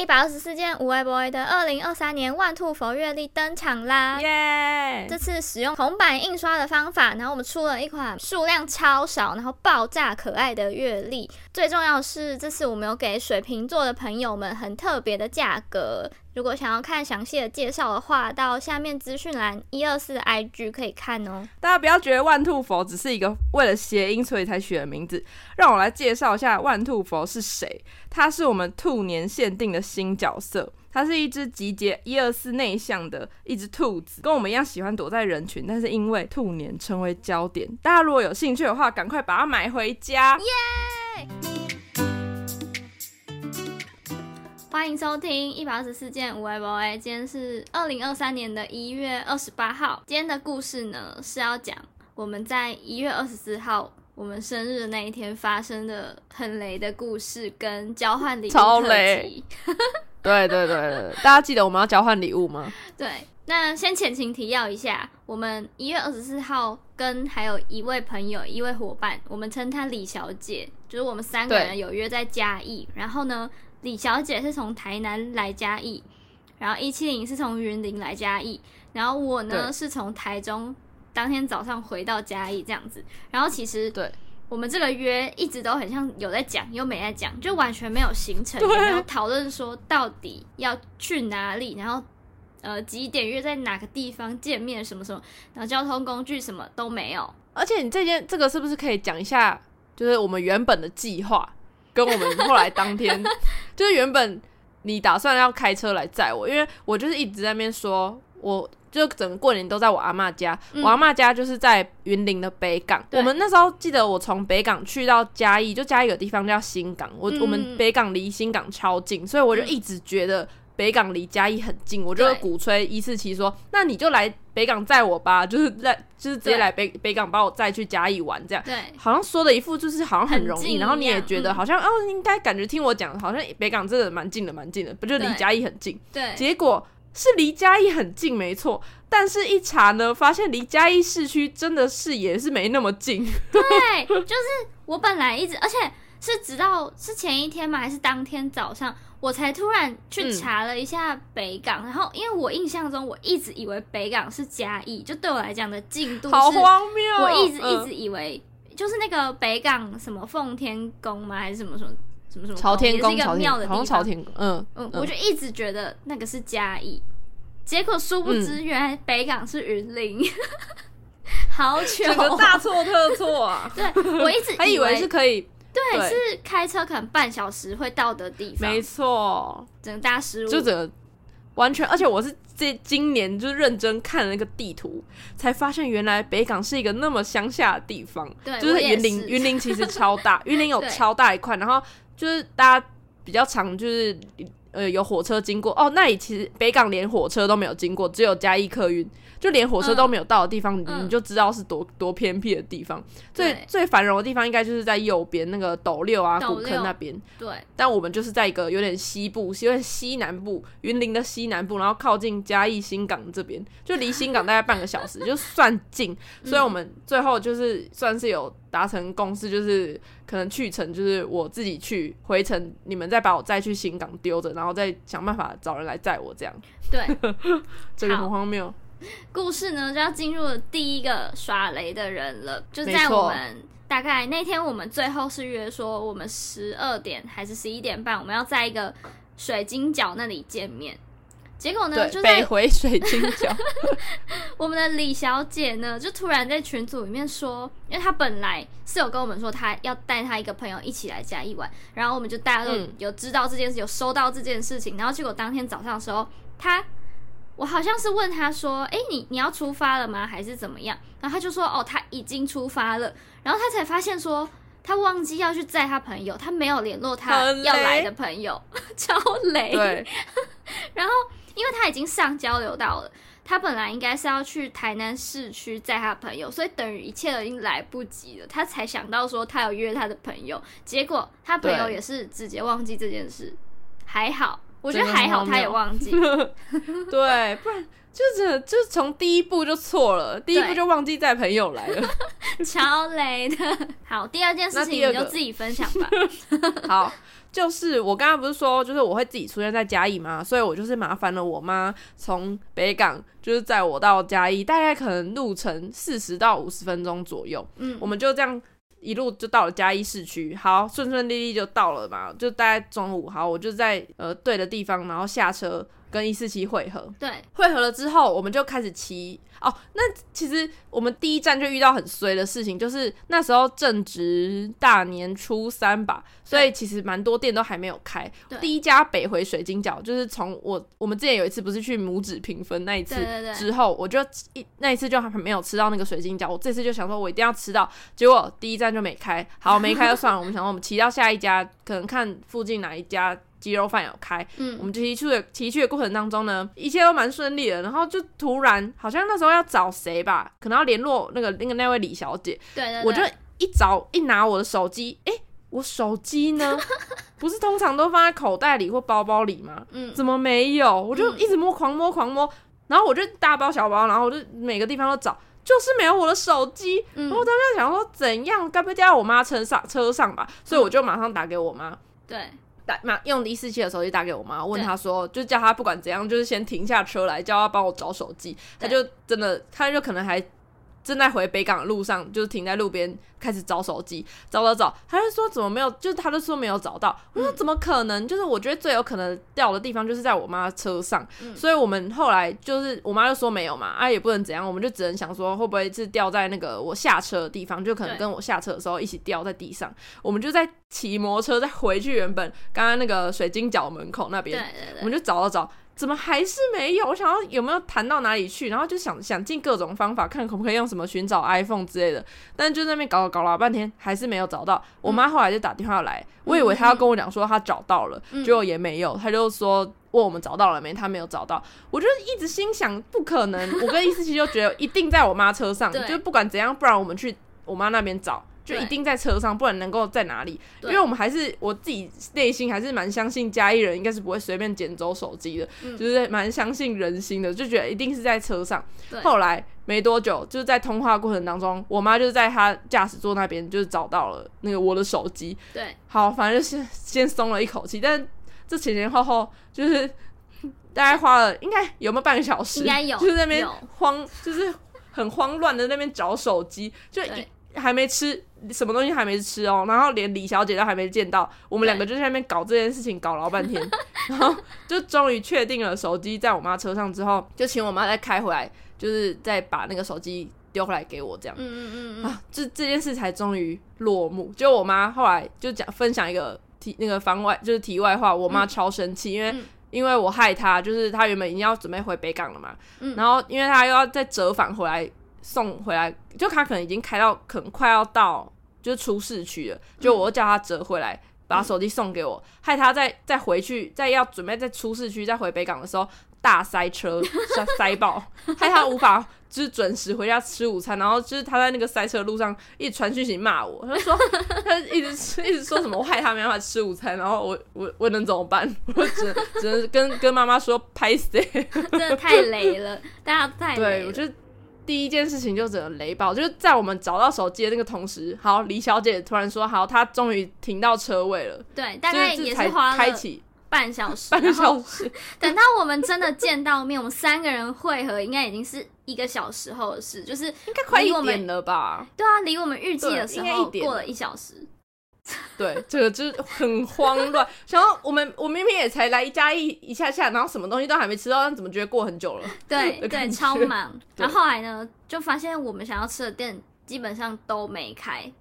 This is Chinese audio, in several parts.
一百二十四件无微博的二零二三年万兔佛月历登场啦！耶！这次使用铜版印刷的方法，然后我们出了一款数量超少，然后爆炸可爱的月历。最重要的是，这次我们有给水瓶座的朋友们很特别的价格。如果想要看详细的介绍的话，到下面资讯栏一二四的 IG 可以看哦。大家不要觉得万兔佛只是一个为了谐音所以才取的名字，让我来介绍一下万兔佛是谁。他是我们兔年限定的新角色，他是一只集结一二四内向的一只兔子，跟我们一样喜欢躲在人群，但是因为兔年成为焦点。大家如果有兴趣的话，赶快把它买回家。耶、欢迎收听一百二十四件无微博。今天是二零二三年的一月二十八号。今天的故事呢，是要讲我们在一月二十四号我们生日的那一天发生的很雷的故事，跟交换礼物。超雷！对对对对，大家记得我们要交换礼物吗？对，那先前情提要一下，我们一月二十四号跟还有一位朋友、一位伙伴，我们称她李小姐，就是我们三个人有约在嘉义，然后呢。李小姐是从台南来嘉义，然后一七零是从云林来嘉义，然后我呢是从台中当天早上回到嘉义这样子。然后其实对我们这个约一直都很像有在讲又没在讲，就完全没有行程，也没有讨论说到底要去哪里，然后呃几点约在哪个地方见面什么什么，然后交通工具什么都没有。而且你这件这个是不是可以讲一下？就是我们原本的计划。跟我们后来当天，就是原本你打算要开车来载我，因为我就是一直在那边说，我就整个过年都在我阿嬷家，嗯、我阿嬷家就是在云林的北港。我们那时候记得，我从北港去到嘉义，就嘉义有个地方叫新港，我、嗯、我们北港离新港超近，所以我就一直觉得。北港离嘉义很近，我就会鼓吹一四七说，那你就来北港载我吧，就是在就是直接来北北港把我载去嘉义玩这样。对，好像说的一副就是好像很容易，然后你也觉得好像、嗯、哦，应该感觉听我讲，好像北港真的蛮近的，蛮近的，不就离嘉义很近？对，结果是离嘉义很近，没错，但是一查呢，发现离嘉义市区真的是也是没那么近。对，就是我本来一直，而且是直到是前一天吗？还是当天早上？我才突然去查了一下北港，嗯、然后因为我印象中我一直以为北港是嘉义，就对我来讲的进度是好荒谬。我一直一直以为就是那个北港什么奉天宫吗？还是什么什么什么什么朝天宫？是一个庙的地方。朝天宫，嗯嗯，我就一直觉得那个是嘉义，结果殊不知原来北港是云林，嗯、好糗，这个大错特错啊！对，我一直还以为是可以。对，对，是开车可能半小时会到的地方。没错，整个大失误，就整个完全，而且我是这今年就是认真看了那个地图，才发现原来北港是一个那么乡下的地方。对，就是云林，云林其实超大，云林有超大一块，然后就是大家比较常就是呃有火车经过哦，那里其实北港连火车都没有经过，只有嘉义客运。就连火车都没有到的地方，嗯、你就知道是多多偏僻的地方。最最繁荣的地方应该就是在右边那个斗六啊古坑那边。对，但我们就是在一个有点西部，有点西南部，云林的西南部，然后靠近嘉义新港这边，就离新港大概半个小时，就算近。所以我们最后就是算是有达成共识，就是可能去程就是我自己去，回程你们再把我再去新港丢着，然后再想办法找人来载我这样。对，这个很荒谬。故事呢，就要进入了第一个耍雷的人了，就在我们大概那天，我们最后是约说，我们十二点还是十一点半，我们要在一个水晶角那里见面。结果呢，就北回水晶角，我们的李小姐呢，就突然在群组里面说，因为她本来是有跟我们说，她要带她一个朋友一起来嘉义玩，然后我们就大家都有知道这件事，有收到这件事情，然后结果当天早上的时候，她。我好像是问她说：“哎、欸，你你要出发了吗？还是怎么样？”然后她就说：“哦，她已经出发了。”然后她才发现说，他忘记要去载他朋友，他没有联络他要来的朋友，超雷。对。然后，因为他已经上交流道了，他本来应该是要去台南市区载他朋友，所以等于一切都已经来不及了。他才想到说他有约他的朋友，结果他朋友也是直接忘记这件事，还好。我觉得还好，他也忘记。对，不然就是就是从第一步就错了，第一步就忘记带朋友来了，超雷的。好，第二件事情你就自己分享吧。好，就是我刚刚不是说，就是我会自己出现在嘉义嘛？所以我就是麻烦了我妈从北港，就是载我到嘉义，大概可能路程四十到五十分钟左右。嗯，我们就这样一路就到了嘉义市区，好，顺顺利利就到了嘛。就大概中午，好，我就在呃对的地方，然后下车。跟一四七会合，对，会合了之后，我们就开始骑哦。那其实我们第一站就遇到很衰的事情，就是那时候正值大年初三吧，所以其实蛮多店都还没有开。第一家北回水晶饺，就是从我我们之前有一次不是去拇指评分那一次之后，我就一那一次就还没有吃到那个水晶饺。我这次就想说，我一定要吃到，结果第一站就没开。好，没开就算了。我们想说，我们骑到下一家，可能看附近哪一家。鸡肉饭有开，嗯，我们骑去的骑去的过程当中呢，一切都蛮顺利的。然后就突然好像那时候要找谁吧，可能要联络那个那个那位李小姐。对。我就一找一拿我的手机，诶、欸，我手机呢？不是通常都放在口袋里或包包里吗？嗯，怎么没有？我就一直摸，狂摸，狂摸。然后我就大包小包，然后我就每个地方都找，就是没有我的手机。嗯，然后我当时想说，怎样？该不会掉在我妈车上车上吧？所以我就马上打给我妈。对。打用一四七的手机打给我妈，问她说，就叫她不管怎样，就是先停下车来，叫她帮我找手机。她就真的，她就可能还。正在回北港的路上，就是停在路边开始找手机，找找找，他就说怎么没有，就是他就说没有找到。我说怎么可能？就是我觉得最有可能掉的地方就是在我妈车上，嗯、所以我们后来就是我妈就说没有嘛，啊也不能怎样，我们就只能想说会不会是掉在那个我下车的地方，就可能跟我下车的时候一起掉在地上。我们就在骑摩托车再回去原本刚刚那个水晶角门口那边，我们就找了找。怎么还是没有？我想要有没有弹到哪里去，然后就想想尽各种方法，看可不可以用什么寻找 iPhone 之类的。但是就在那边搞搞了半天，还是没有找到。我妈后来就打电话来，我以为她要跟我讲说她找到了，结果也没有。她就说问我们找到了没？她没有找到。我就一直心想不可能，我跟一四七就觉得一定在我妈车上，就不管怎样，不然我们去我妈那边找。就一定在车上，不然能够在哪里？因为我们还是我自己内心还是蛮相信嘉义人应该是不会随便捡走手机的，嗯、就是蛮相信人心的，就觉得一定是在车上。后来没多久，就是在通话过程当中，我妈就在她驾驶座那边就是找到了那个我的手机。对，好，反正就先先松了一口气，但这前前后后就是 大概花了应该有没有半个小时？应该有，就是在那边慌，就是很慌乱的那边找手机，就一。还没吃什么东西，还没吃哦，然后连李小姐都还没见到，我们两个就在那边搞这件事情，搞老半天，然后就终于确定了手机在我妈车上之后，就请我妈再开回来，就是再把那个手机丢回来给我这样。嗯嗯嗯啊，这这件事才终于落幕。就我妈后来就讲分享一个题那个番外，就是题外话，我妈超生气，因为因为我害她，就是她原本已经要准备回北港了嘛，然后因为她又要再折返回来。送回来，就他可能已经开到，可能快要到，就是出市区了。就我叫他折回来，把手机送给我，害他再再回去，再要准备再出市区，再回北港的时候大塞车，塞塞爆，害他无法就是准时回家吃午餐。然后就是他在那个塞车路上一直传讯息骂我，他就说 他一直一直说什么我害他没办法吃午餐，然后我我我能怎么办？我只能只能跟跟妈妈说拍死，真的太雷了，大家太。对，我就。第一件事情就只能雷爆，就是在我们找到手机的那个同时，好，李小姐突然说，好，她终于停到车位了。对，大概也是花了开启半小时，半小时。等到我们真的见到面，我们三个人会合，应该已经是一个小时后的事，就是应该快一点了吧？对啊，离我们预计的时候过了一小时。对，这个就是很慌乱。然后我们，我明明也才来嘉义一一下下，然后什么东西都还没吃到，但怎么觉得过很久了？对对，超忙。对然后后来呢，就发现我们想要吃的店基本上都没开，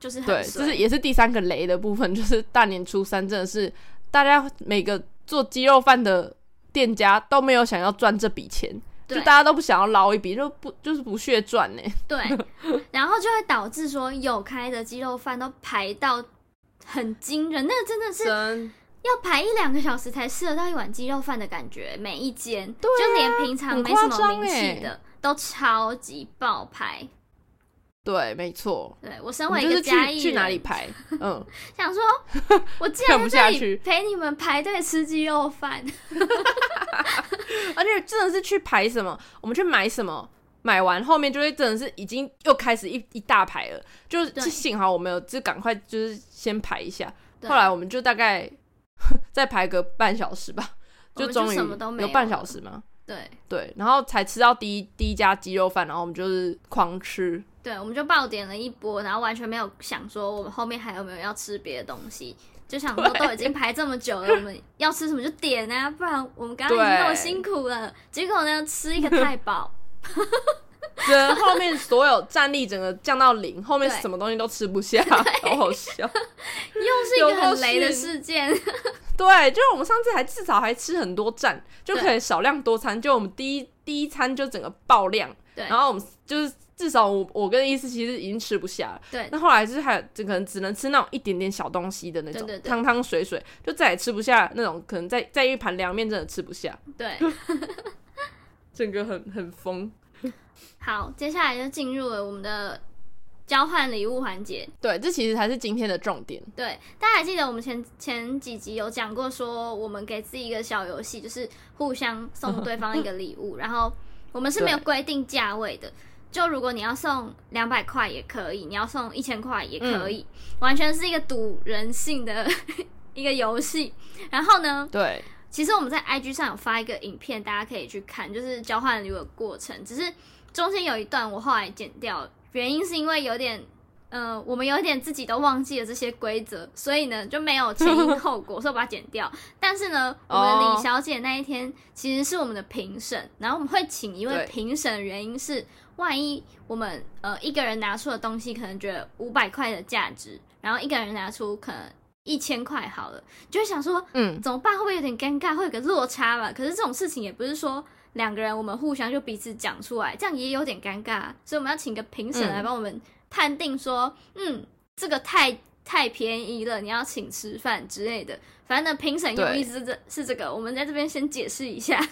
就是很对，这是也是第三个雷的部分，就是大年初三真的是大家每个做鸡肉饭的店家都没有想要赚这笔钱，对就大家都不想要捞一笔，就不就是不屑赚呢。对，然后就会导致说有开的鸡肉饭都排到。很惊人，那个真的是要排一两个小时才吃得到一碗鸡肉饭的感觉。每一间，啊、就连平常没什么名气的，都超级爆排。对，没错。对，我身为一个嘉义人，去哪里排？嗯，想说，我竟然在这里陪你们排队吃鸡肉饭，而且真的是去排什么？我们去买什么？买完后面就会真的是已经又开始一一大排了，就是幸好我们有就赶快就是先排一下，后来我们就大概 再排个半小时吧，就终于有半小时吗。对对，然后才吃到第一第一家鸡肉饭，然后我们就是狂吃。对，我们就爆点了一波，然后完全没有想说我们后面还有没有要吃别的东西，就想说都已经排这么久了，我们要吃什么就点啊，不然我们刚刚已经那么辛苦了。结果呢，吃一个太饱，对，后面所有战力整个降到零，后面什么东西都吃不下，好好笑，又是一个很雷的事件。对，就是我们上次还至少还吃很多站，就可以少量多餐。就我们第一第一餐就整个爆量，对。然后我们就是至少我我跟伊思其实已经吃不下了，对。那后来就是还有就可能只能吃那种一点点小东西的那种汤汤水水，就再也吃不下那种可能再再一盘凉面真的吃不下，对。整个很很疯。好，接下来就进入了我们的。交换礼物环节，对，这其实才是今天的重点。对，大家还记得我们前前几集有讲过，说我们给自己一个小游戏，就是互相送对方一个礼物，然后我们是没有规定价位的，就如果你要送两百块也可以，你要送一千块也可以，嗯，完全是一个赌人性的 一个游戏。然后呢，对，其实我们在 IG 上有发一个影片，大家可以去看，就是交换礼物的过程，只是中间有一段我后来剪掉了。原因是因为有点，呃，我们有点自己都忘记了这些规则，所以呢就没有前因后果，所以我把它剪掉。但是呢，我们的李小姐那一天其实是我们的评审，然后我们会请一位评审的原因是，万一我们呃一个人拿出的东西可能觉得五百块的价值，然后一个人拿出可能一千块好了，就会想说，嗯，怎么办？会不会有点尴尬？会有个落差吧？可是这种事情也不是说。两个人，我们互相就彼此讲出来，这样也有点尴尬，所以我们要请个评审来帮我们判定说，嗯，嗯，这个太太便宜了，你要请吃饭之类的。反正呢，评审有意思是这是这个，我们在这边先解释一下。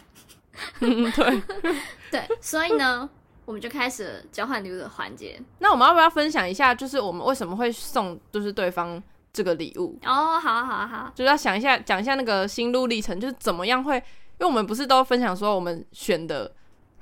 嗯，对 对，所以呢，我们就开始了交换礼物的环节。那我们要不要分享一下，就是我们为什么会送，就是对方这个礼物？哦，好啊，好啊，好，就是要想一下，讲一下那个心路历程，就是怎么样会。因为我们不是都分享说我们选的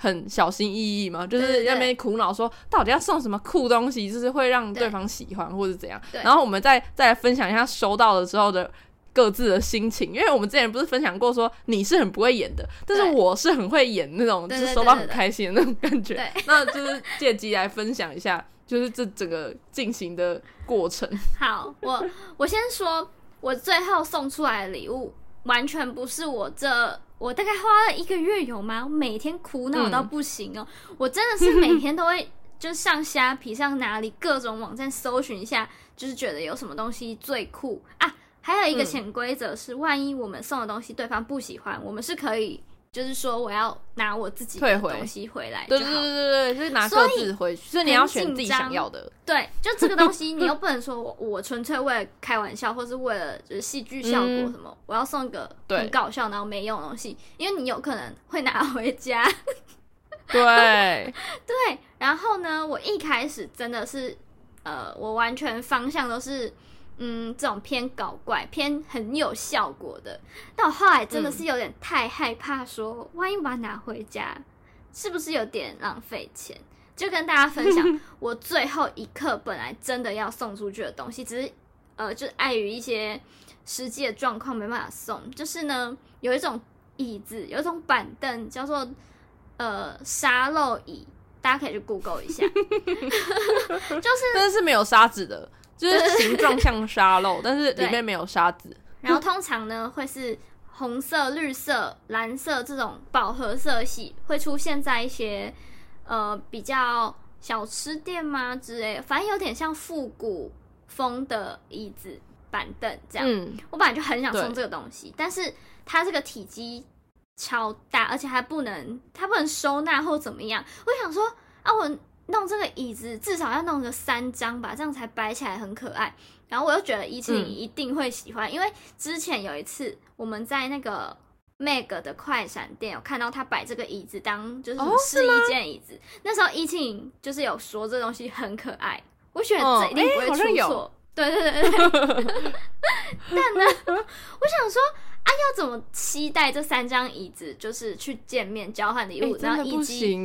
很小心翼翼嘛？就是那边苦恼说到底要送什么酷东西，就是会让对方喜欢或者怎样。然后我们再再来分享一下收到的时候的各自的心情。因为我们之前不是分享过说你是很不会演的，但是我是很会演那种，就是收到很开心的那种感觉。那就是借机来分享一下，就是这整个进行的过程。好，我我先说，我最后送出来的礼物完全不是我这。我大概花了一个月有吗？我每天苦恼到不行哦！我真的是每天都会就上虾皮上哪里各种网站搜寻一下，就是觉得有什么东西最酷啊。还有一个潜规则是，万一我们送的东西对方不喜欢，我们是可以。就是说，我要拿我自己的东西回来就好。对对对对，就是拿各自回去。所以你要选自己想要的。对，就这个东西，你又不能说我我纯粹为了开玩笑，或是为了就是戏剧效果什么，我要送一个很搞笑然后没用的东西，因为你有可能会拿回家。对对，然后呢，我一开始真的是，呃，我完全方向都是。嗯，这种偏搞怪、偏很有效果的，但我后来真的是有点太害怕说，说、嗯、万一把它拿回家，是不是有点浪费钱？就跟大家分享，我最后一刻本来真的要送出去的东西，只是呃，就碍于一些实际的状况没办法送。就是呢，有一种椅子，有一种板凳，叫做呃沙漏椅，大家可以去 Google 一下，就是但是没有沙子的。就是形状像沙漏，但是里面没有沙子。然后通常呢，会是红色、绿色、蓝色这种饱和色系，会出现在一些呃比较小吃店吗之类，反正有点像复古风的椅子、板凳这样。嗯，我本来就很想送这个东西，但是它这个体积超大，而且还不能，它不能收纳或怎么样。我想说啊，我。弄这个椅子至少要弄个三张吧，这样才摆起来很可爱。然后我又觉得怡晴一定会喜欢，嗯，因为之前有一次我们在那个 Meg 的快闪店有看到他摆这个椅子当就是试衣间椅子，哦，那时候怡晴就是有说这东西很可爱，我觉得这一定不会出错，哦。对对对对，但呢，我想说。啊，要怎么期待这三张椅子，就是去见面交换礼物，欸、然后以及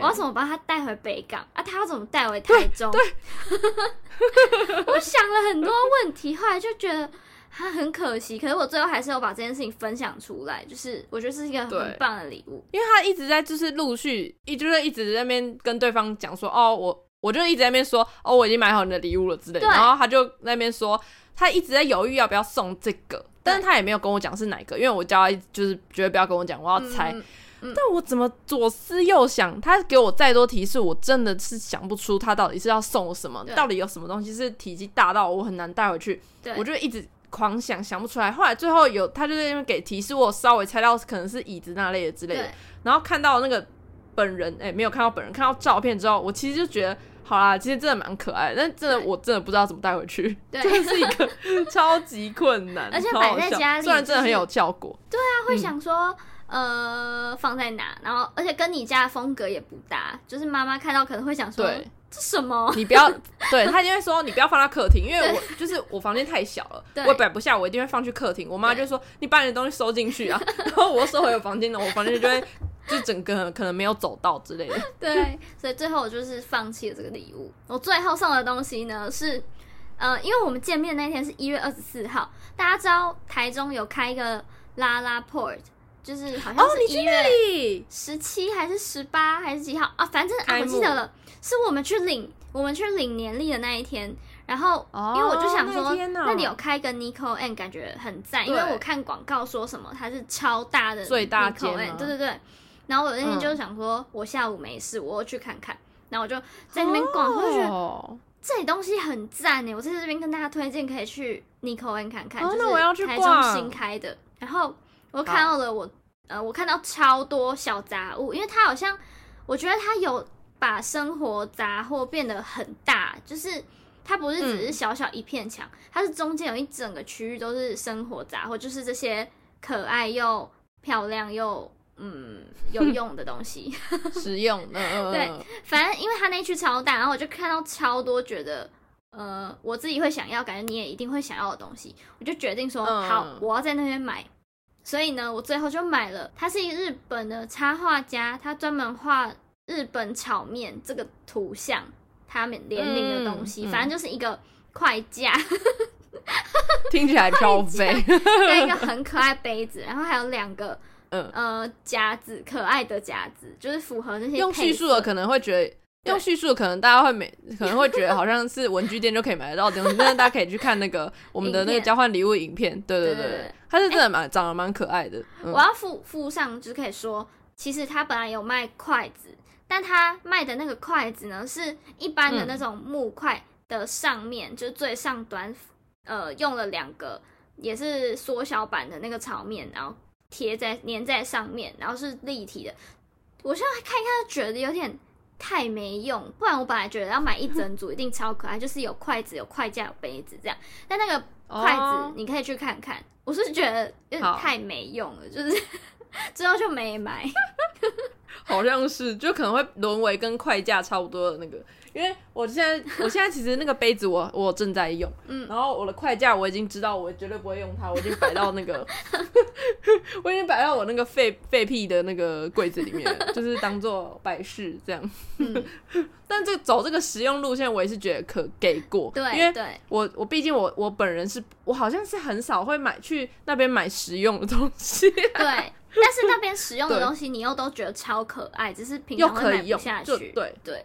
我要怎么把他带回北港？啊？他要怎么带回台中？我想了很多问题，后来就觉得他很可惜，可是我最后还是有把这件事情分享出来，就是我觉得是一个很棒的礼物，因为他一直在就是陆续一就是一直在那边跟对方讲说，哦，我我就一直在那边说，哦，我已经买好你的礼物了之类的，然后他就那边说，他一直在犹豫要不要送这个，但是他也没有跟我讲是哪个，因为我叫他就是绝对不要跟我讲，我要猜。嗯嗯、但我怎么左思右想，他给我再多提示，我真的是想不出他到底是要送我什么，到底有什么东西是体积大到我很难带回去，我就一直狂想，想不出来。后来最后有他就在那边给提示，我稍微猜到可能是椅子那类的之类的。然后看到那个本人，哎、欸，没有看到本人，看到照片之后，我其实就觉得，好啦，其实真的蛮可爱的，但真的我真的不知道怎么带回去，对，真的是一个 超级困难，而且摆在家里，虽然真的很有效果，对啊，会想说。嗯呃，放在哪？然后，而且跟你家的风格也不搭，就是妈妈看到可能会想说，对这什么？你不要，对他一定会说，你不要放到客厅，因为我就是我房间太小了，我也摆不下，我一定会放去客厅。我妈就说，你把你的东西收进去啊，然后我收回我房间了，我房间就会就整个可能没有走到之类的。对，所以最后我就是放弃了这个礼物。我最后送的东西呢是，呃，因为我们见面那天是一月二十四号，大家知道台中有开一个拉拉 port。就是好像是一月十七还是十八还是几号啊？反正啊，我记得了，是我们去领我们去领年历的那一天。然后因为我就想说，那里有开个 Nico and 感觉很赞，因为我看广告说什么它是超大的 Nico and，对对对。然后我那天就想说，我下午没事，我去看看。然后我就在那边逛，我就觉得这里东西很赞哎！我在这边跟大家推荐，可以去 Nico and 看看，就是台中新开的。然后。我看到了我，我呃，我看到超多小杂物，因为它好像，我觉得它有把生活杂货变得很大，就是它不是只是小小一片墙，嗯、它是中间有一整个区域都是生活杂货，就是这些可爱又漂亮又嗯有用的东西，实用的。对，反正因为它那区超大，然后我就看到超多觉得呃我自己会想要，感觉你也一定会想要的东西，我就决定说、嗯、好，我要在那边买。所以呢，我最后就买了。他是一个日本的插画家，他专门画日本炒面这个图像，他们联名的东西，嗯、反正就是一个筷架，听起来超肥，跟一个很可爱杯子，然后还有两个 嗯呃夹子，可爱的夹子，就是符合那些用叙述的可能会觉得。用叙述可能大家会没可能会觉得好像是文具店就可以买得到的东西，但是大家可以去看那个 我们的那个交换礼物影片。对对对对，它是真的蛮、欸、长得蛮可爱的。嗯、我要附附上，就是可以说，其实它本来有卖筷子，但他卖的那个筷子呢，是一般的那种木筷的上面，嗯、就是最上端，呃，用了两个也是缩小版的那个炒面，然后贴在粘在上面，然后是立体的。我现在看一看，就觉得有点。太没用，不然我本来觉得要买一整组 一定超可爱，就是有筷子、有筷架、有杯子这样。但那个筷子你可以去看看，我是觉得有点太没用了，就是 之后就没买。好像是，就可能会沦为跟快架差不多的那个。因为我现在，我现在其实那个杯子我 我正在用，嗯，然后我的快架我已经知道我绝对不会用它，我已经摆到那个，我已经摆到我那个废废屁的那个柜子里面，就是当做摆饰这样。嗯、但这走这个实用路线，我也是觉得可给过，对，因为我我毕竟我我本人是我好像是很少会买去那边买实用的东西，对，但是那边使用的东西你又都觉得超可爱，只是平常会买不下去，对。对。对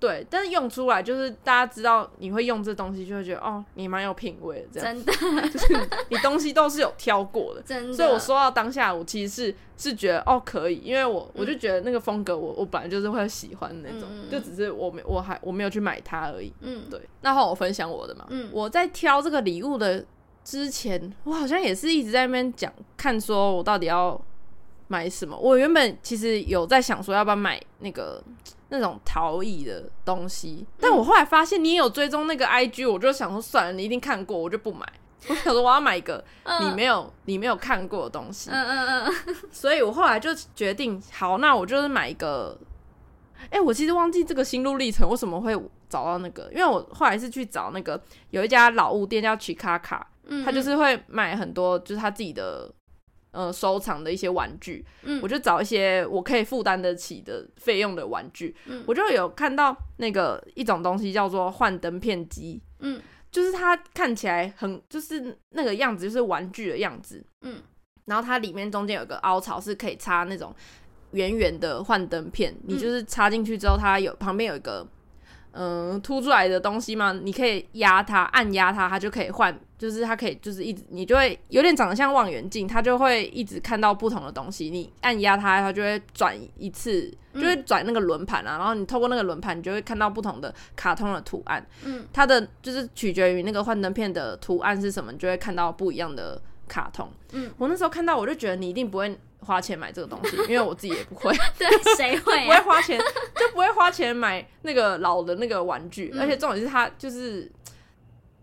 对，但是用出来就是大家知道你会用这东西，就会觉得哦，你蛮有品味的，这样。真的，就是你东西都是有挑过的，真的。所以我说到当下，我其实是是觉得哦可以，因为我我就觉得那个风格我，我我本来就是会喜欢的那种，嗯、就只是我没我还我没有去买它而已。嗯，对。那换我分享我的嘛，嗯，我在挑这个礼物的之前，我好像也是一直在那边讲，看说我到底要买什么。我原本其实有在想说要不要买那个。那种陶艺的东西，但我后来发现你也有追踪那个 IG，我就想说算了，你一定看过，我就不买。我想说我要买一个你没有、你没有看过的东西。嗯嗯嗯。所以我后来就决定，好，那我就是买一个。哎、欸，我其实忘记这个心路历程为什么会找到那个，因为我后来是去找那个有一家老物店叫奇卡卡，他就是会买很多就是他自己的。呃，收藏的一些玩具，嗯，我就找一些我可以负担得起的费用的玩具，嗯，我就有看到那个一种东西叫做幻灯片机，嗯，就是它看起来很就是那个样子，就是玩具的样子。嗯，然后它里面中间有个凹槽，是可以插那种圆圆的幻灯片。你就是插进去之后，它有旁边有一个嗯凸出来的东西嘛，你可以压它，按压它，它就可以换。就是它可以，就是一直你就会有点长得像望远镜，它就会一直看到不同的东西。你按压它，它就会转一次，就会转那个轮盘啊。然后你透过那个轮盘，你就会看到不同的卡通的图案。嗯，它的就是取决于那个幻灯片的图案是什么，你就会看到不一样的卡通。嗯，我那时候看到，我就觉得你一定不会花钱买这个东西，因为我自己也不会。对，谁会？不会花钱，就不会花钱买那个老的那个玩具。而且重点是它就是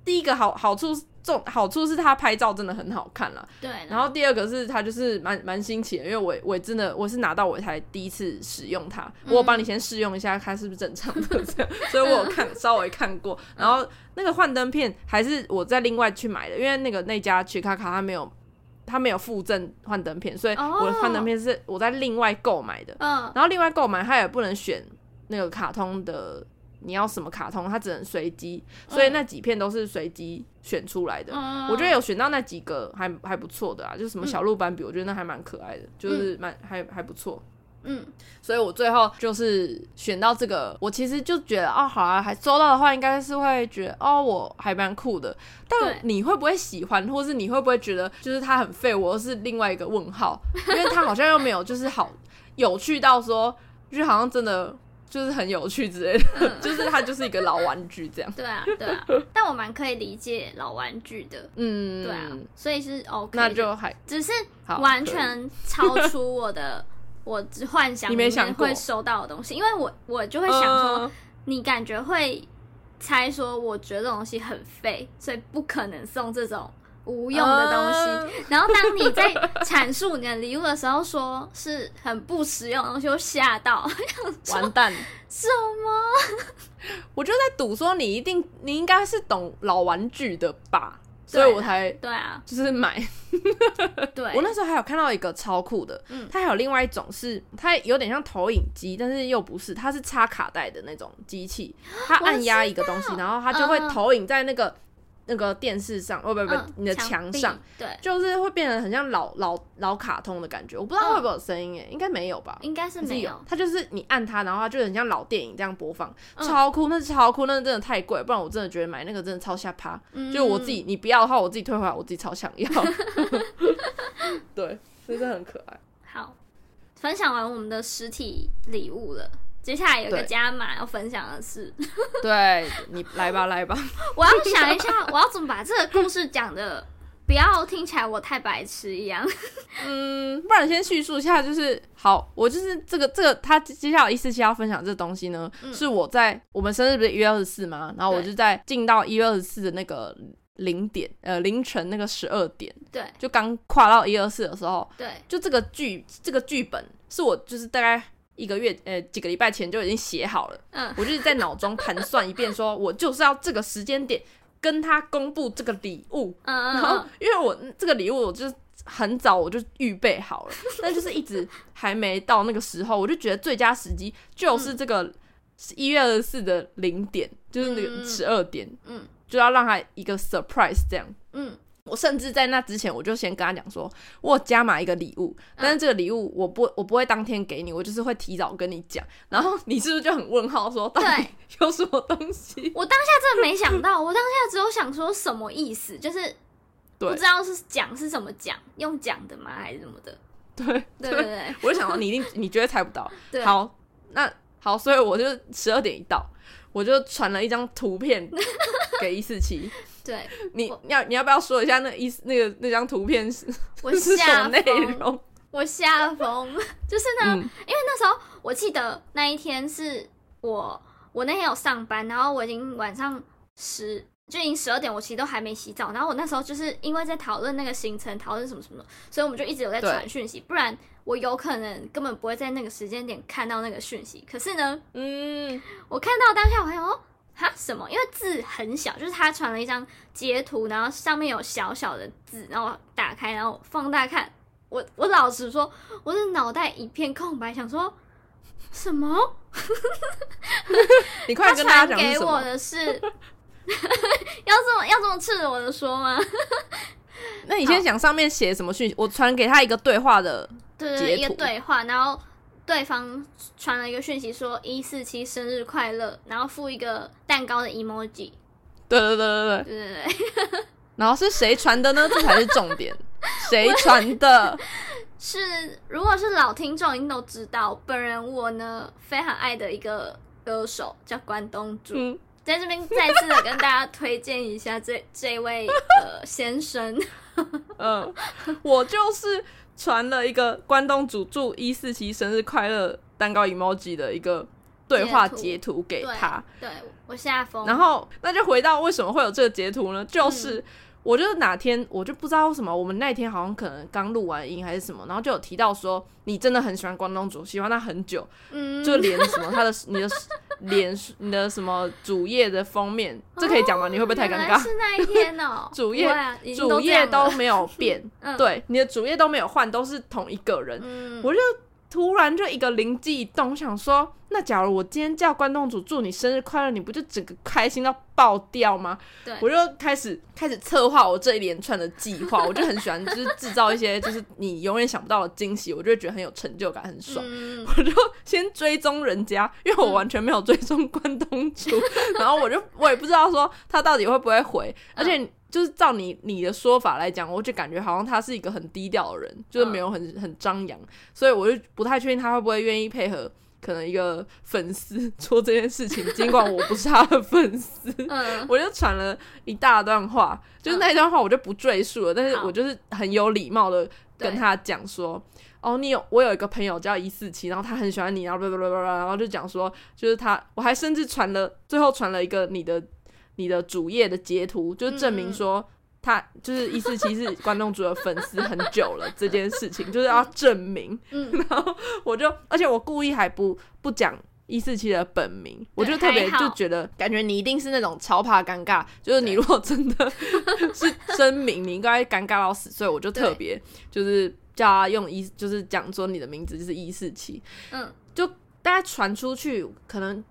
第一个好好处。重好处是它拍照真的很好看了，对。然后第二个是它就是蛮蛮新奇的，因为我我真的我是拿到我才第一次使用它，嗯、我帮你先试用一下，看是不是正常的这样，所以我有看稍微看过。然后那个幻灯片还是我在另外去买的，因为那个那家曲卡卡它没有它没有附赠幻灯片，所以我的幻灯片是我在另外购买的。嗯。然后另外购买它也不能选那个卡通的。你要什么卡通，它只能随机，所以那几片都是随机选出来的。嗯、我觉得有选到那几个还还不错的啊，就是什么小鹿斑比，我觉得那还蛮可爱的，就是蛮、嗯、还还不错。嗯，所以我最后就是选到这个，我其实就觉得哦，好啊，还收到的话，应该是会觉得哦，我还蛮酷的。但你会不会喜欢，或是你会不会觉得就是它很废？我是另外一个问号，因为它好像又没有就是好有趣到说，就好像真的。就是很有趣之类的，嗯、就是它就是一个老玩具这样。对啊，对啊，但我蛮可以理解老玩具的。嗯，对啊，所以是 OK。那就还只是完全超出我的我幻想里面会收到的东西，因为我我就会想说，呃、你感觉会猜说，我觉得这东西很废，所以不可能送这种。无用的东西，呃、然后当你在阐述你的礼物的时候，说是很不实用的东西，我吓到，完蛋！什么？我就在赌说你一定，你应该是懂老玩具的吧，所以我才对啊，就是买。对，我那时候还有看到一个超酷的，嗯，它还有另外一种是，它有点像投影机，但是又不是，它是插卡带的那种机器，它按压一个东西，然后它就会投影在那个。那个电视上，哦不不，你的墙上，对，就是会变得很像老老老卡通的感觉。我不知道会不会有声音诶，应该没有吧？应该是没有。它就是你按它，然后它就很像老电影这样播放，超酷，那是超酷，那真的太贵，不然我真的觉得买那个真的超下趴。就我自己，你不要的话，我自己退回来，我自己超想要。对，真的很可爱。好，分享完我们的实体礼物了。接下来有个加码要分享的是，对，你来吧来吧，我要想一下，我要怎么把这个故事讲的不要听起来我太白痴一样。嗯，不然先叙述一下，就是好，我就是这个这个他接下来一四七要分享这个东西呢，嗯、是我在我们生日不是一月二十四吗？然后我就在进到一月二十四的那个零点呃凌晨那个十二点，对，就刚跨到一月二十四的时候，对，就这个剧这个剧本是我就是大概。一个月，呃，几个礼拜前就已经写好了。嗯，我就是在脑中盘算一遍，说我就是要这个时间点跟他公布这个礼物。嗯嗯。然后，因为我这个礼物，我就很早我就预备好了，但就是一直还没到那个时候，我就觉得最佳时机就是这个一月二十四的零点，就是那个十二点，嗯，就要让他一个 surprise 这样，嗯。我甚至在那之前，我就先跟他讲说，我加码一个礼物，但是这个礼物我不我不会当天给你，我就是会提早跟你讲。然后你是不是就很问号说，到底有什么东西？我当下真的没想到，我当下只有想说什么意思，就是不知道是讲是什么讲，用讲的吗，还是什么的？对对对对，我就想到你一定你绝对猜不到。好，那好，所以我就十二点一到，我就传了一张图片给一四七。对，你要你要不要说一下那意思？那个那张图片是我 下内容？我下疯，就是呢，嗯、因为那时候我记得那一天是我我那天有上班，然后我已经晚上十就已经十二点，我其实都还没洗澡。然后我那时候就是因为在讨论那个行程，讨论什么什么，所以我们就一直有在传讯息，不然我有可能根本不会在那个时间点看到那个讯息。可是呢，嗯，我看到当下我还想说。哈？什么？因为字很小，就是他传了一张截图，然后上面有小小的字，然后打开，然后放大看。我我老实说，我的脑袋一片空白，想说什么？你快跟他讲给我的是 要这么要这么赤裸的说吗？那你先讲上面写什么讯息？我传给他一个对话的对对对，一个对话，然后对方传了一个讯息说一四七生日快乐，然后附一个蛋糕的 emoji。对对对对对对对对。然后是谁传的呢？这才是重点。谁传的？是如果是老听众，一定都知道，本人我呢非常爱的一个歌手叫关东煮。嗯在这边再次的跟大家推荐一下这这位呃先生，嗯，我就是传了一个关东煮祝一四七生日快乐蛋糕 emoji 的一个对话截图给他，对，对我下风，然后那就回到为什么会有这个截图呢？就是。嗯我就哪天我就不知道为什么，我们那天好像可能刚录完音还是什么，然后就有提到说你真的很喜欢关东煮，喜欢他很久，嗯，就连什么他的你的脸你的什么主页的封面，哦、这可以讲吗？你会不会太尴尬？是那一天哦，主页、啊、主页都没有变，嗯、对，你的主页都没有换，都是同一个人，嗯、我就。突然就一个灵机一动，想说，那假如我今天叫关东煮祝你生日快乐，你不就整个开心到爆掉吗？对，我就开始开始策划我这一连串的计划。我就很喜欢，就是制造一些就是你永远想不到的惊喜，我就会觉得很有成就感，很爽。嗯、我就先追踪人家，因为我完全没有追踪关东煮，嗯、然后我就我也不知道说他到底会不会回，而且。嗯就是照你你的说法来讲，我就感觉好像他是一个很低调的人，就是没有很很张扬，所以我就不太确定他会不会愿意配合，可能一个粉丝做这件事情，尽管我不是他的粉丝，嗯、我就传了一大段话，就是那一段话我就不赘述了，但是我就是很有礼貌的跟他讲说，哦，你有我有一个朋友叫一四七，然后他很喜欢你，然后叭叭叭叭，然后就讲说，就是他，我还甚至传了，最后传了一个你的。你的主页的截图，就证明说他就是一四七是关东煮的粉丝很久了这件事情，就是要证明。然后我就，而且我故意还不不讲一四七的本名，我就特别就觉得，感觉你一定是那种超怕尴尬，就是你如果真的是真名，你应该尴尬到死，所以我就特别就是叫他用一，就是讲说你的名字就是一四七，嗯，就大家传出去可能。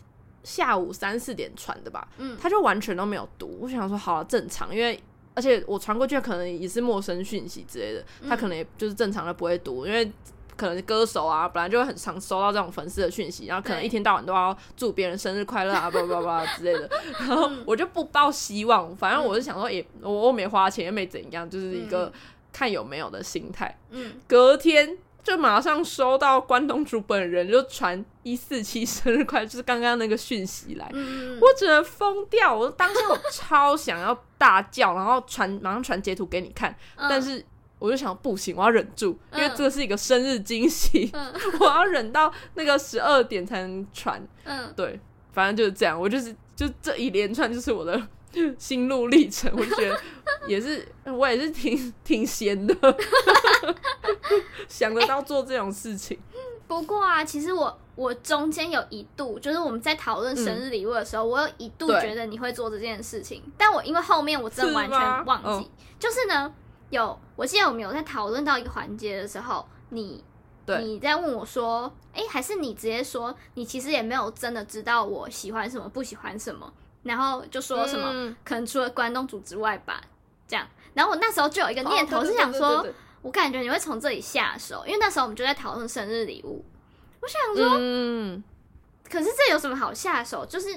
下午三四点传的吧，嗯，他就完全都没有读。我想说，好正常，因为而且我传过去可能也是陌生讯息之类的，他可能也就是正常的不会读，因为可能歌手啊本来就会很常收到这种粉丝的讯息，然后可能一天到晚都要祝别人生日快乐啊，叭叭叭之类的。然后我就不抱希望，反正我是想说，也我我没花钱，也没怎样，就是一个看有没有的心态。嗯，隔天。就马上收到关东煮本人就传一四七生日快乐，就是刚刚那个讯息来，嗯、我只能疯掉。我当时我超想要大叫，然后传马上传截图给你看，嗯、但是我就想不行，我要忍住，因为这是一个生日惊喜，嗯、我要忍到那个十二点才能传。嗯，对，反正就是这样，我就是就这一连串就是我的。心路历程，我觉得也是，我也是挺挺闲的，想得到做这种事情。欸、不过啊，其实我我中间有一度，就是我们在讨论生日礼物的时候，嗯、我有一度觉得你会做这件事情，但我因为后面我真的完全忘记，就是呢，有我记得我们有在讨论到一个环节的时候，你对。你在问我说，哎、欸，还是你直接说，你其实也没有真的知道我喜欢什么，不喜欢什么。然后就说什么，嗯、可能除了关东煮之外吧，这样。然后我那时候就有一个念头是想说，我感觉你会从这里下手，因为那时候我们就在讨论生日礼物。我想说，嗯，可是这有什么好下手？就是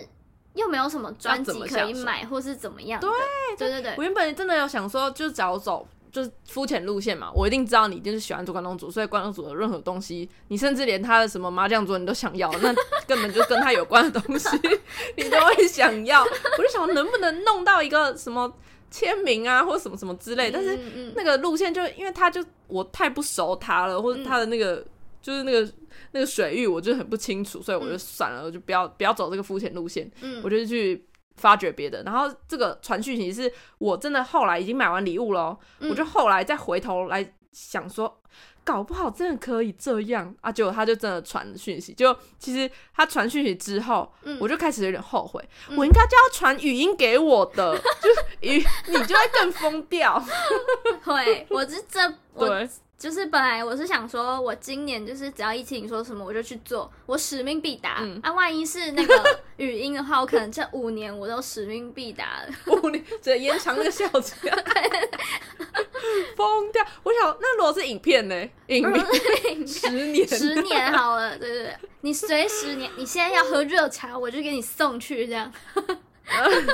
又没有什么专辑可以买，或是怎么样？对对对对，我原本真的有想说，就是找走。就是肤浅路线嘛，我一定知道你就是喜欢做关东煮，所以关东煮的任何东西，你甚至连他的什么麻将桌你都想要，那 根本就跟他有关的东西，你都会想要。我就想能不能弄到一个什么签名啊，或什么什么之类。但是那个路线就因为他就我太不熟他了，或者他的那个就是那个那个水域，我就很不清楚，所以我就算了，我就不要不要走这个肤浅路线。我就去。发掘别的，然后这个传讯息是我真的后来已经买完礼物了，嗯、我就后来再回头来想说，搞不好真的可以这样啊！结果他就真的传讯息，就其实他传讯息之后，嗯、我就开始有点后悔，嗯、我应该就要传语音给我的，就是语你就会更疯掉。会，我是这我就是本来我是想说，我今年就是只要一听你说什么，我就去做，我使命必达。嗯、啊，万一是那个语音的话，我可能这五年我都使命必达了。五年，只延长那个效期。疯掉！我想，那如果是影片呢？影片十年，十年好了，对对对，你随十年你现在要喝热茶，我就给你送去，这样。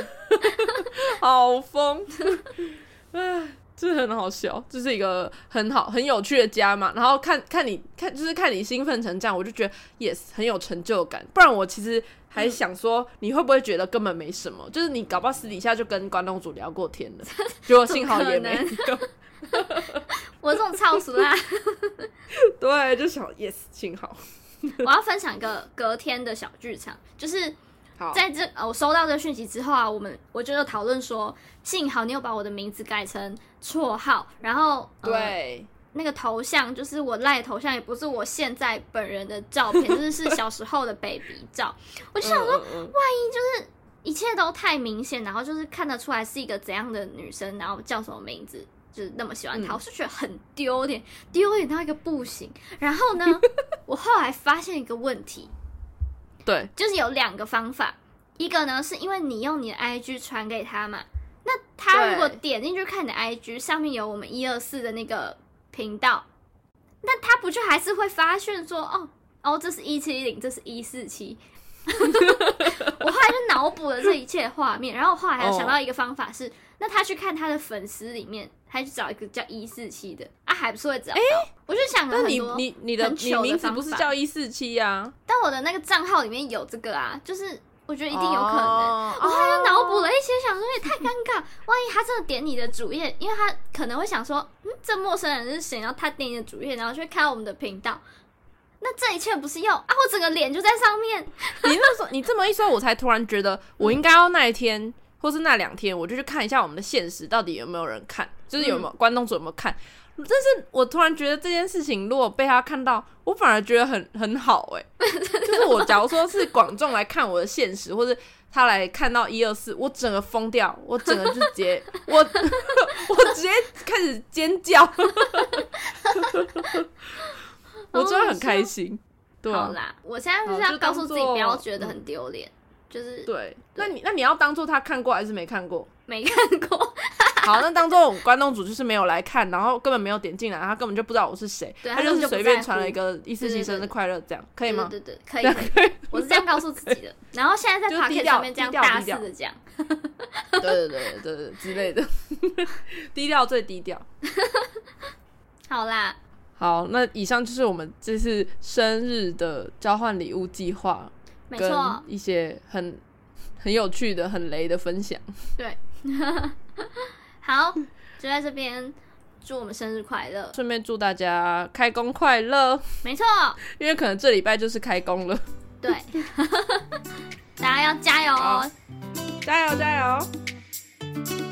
好疯！哎。这很好笑，这是一个很好很有趣的家嘛。然后看看你看，就是看你兴奋成这样，我就觉得 yes 很有成就感。不然我其实还想说，你会不会觉得根本没什么？就是你搞不好私底下就跟关东煮聊过天了，结果幸好也没有。我这种超俗啊。对，就想 yes 幸好。我要分享一个隔天的小剧场，就是。在这呃，我收到这个讯息之后啊，我们我就有讨论说，幸好你有把我的名字改成绰号，然后对、呃、那个头像就是我赖头像，也不是我现在本人的照片，就是是小时候的 baby 照。我就想说，万一就是一切都太明显，然后就是看得出来是一个怎样的女生，然后叫什么名字，就是那么喜欢她，我是觉得很丢脸，丢脸到一个不行。然后呢，我后来发现一个问题。对，就是有两个方法，一个呢是因为你用你的 IG 传给他嘛，那他如果点进去看你的 IG 上面有我们一二四的那个频道，那他不就还是会发现说，哦哦，这是一七零，这是一四七。我后来就脑补了这一切画面，然后后来还有想到一个方法是，那他去看他的粉丝里面。还去找一个叫一四七的啊，还不是会找到。欸、我就想了很多，你你你的你名字不是叫一四七呀？但我的那个账号里面有这个啊，就是我觉得一定有可能。哦、我还脑补了一些，想说也太尴尬，万一他真的点你的主页，因为他可能会想说，嗯，这陌生人是谁？然后他点你的主页，然后去看我们的频道，那这一切不是要啊？我整个脸就在上面。你那时候你这么一说，我才突然觉得我应该要那一天。或是那两天，我就去看一下我们的现实到底有没有人看，就是有没有关东煮有没有看。嗯、但是我突然觉得这件事情如果被他看到，我反而觉得很很好哎、欸。就是我假如说是广众来看我的现实，或者他来看到一二四，我整个疯掉，我整个就直接我 我直接开始尖叫，我真的很开心。对啊、好啦，我现在就是要告诉自己不要觉得很丢脸。就是对，对那你那你要当做他看过还是没看过？没看过。好，那当做关东煮就是没有来看，然后根本没有点进来，他根本就不知道我是谁，他就是随便传了一个一四七生日快乐这样，可以吗？对对对，可以可以。我是这样告诉自己的，然后现在在 Podcast 上面这样大肆的讲，对对对对对之类的，低调最低调。好啦，好，那以上就是我们这次生日的交换礼物计划。没错，一些很很有趣的、很雷的分享。对，好，就在这边祝我们生日快乐，顺便祝大家开工快乐。没错，因为可能这礼拜就是开工了。对，大家要加油哦！加油加油！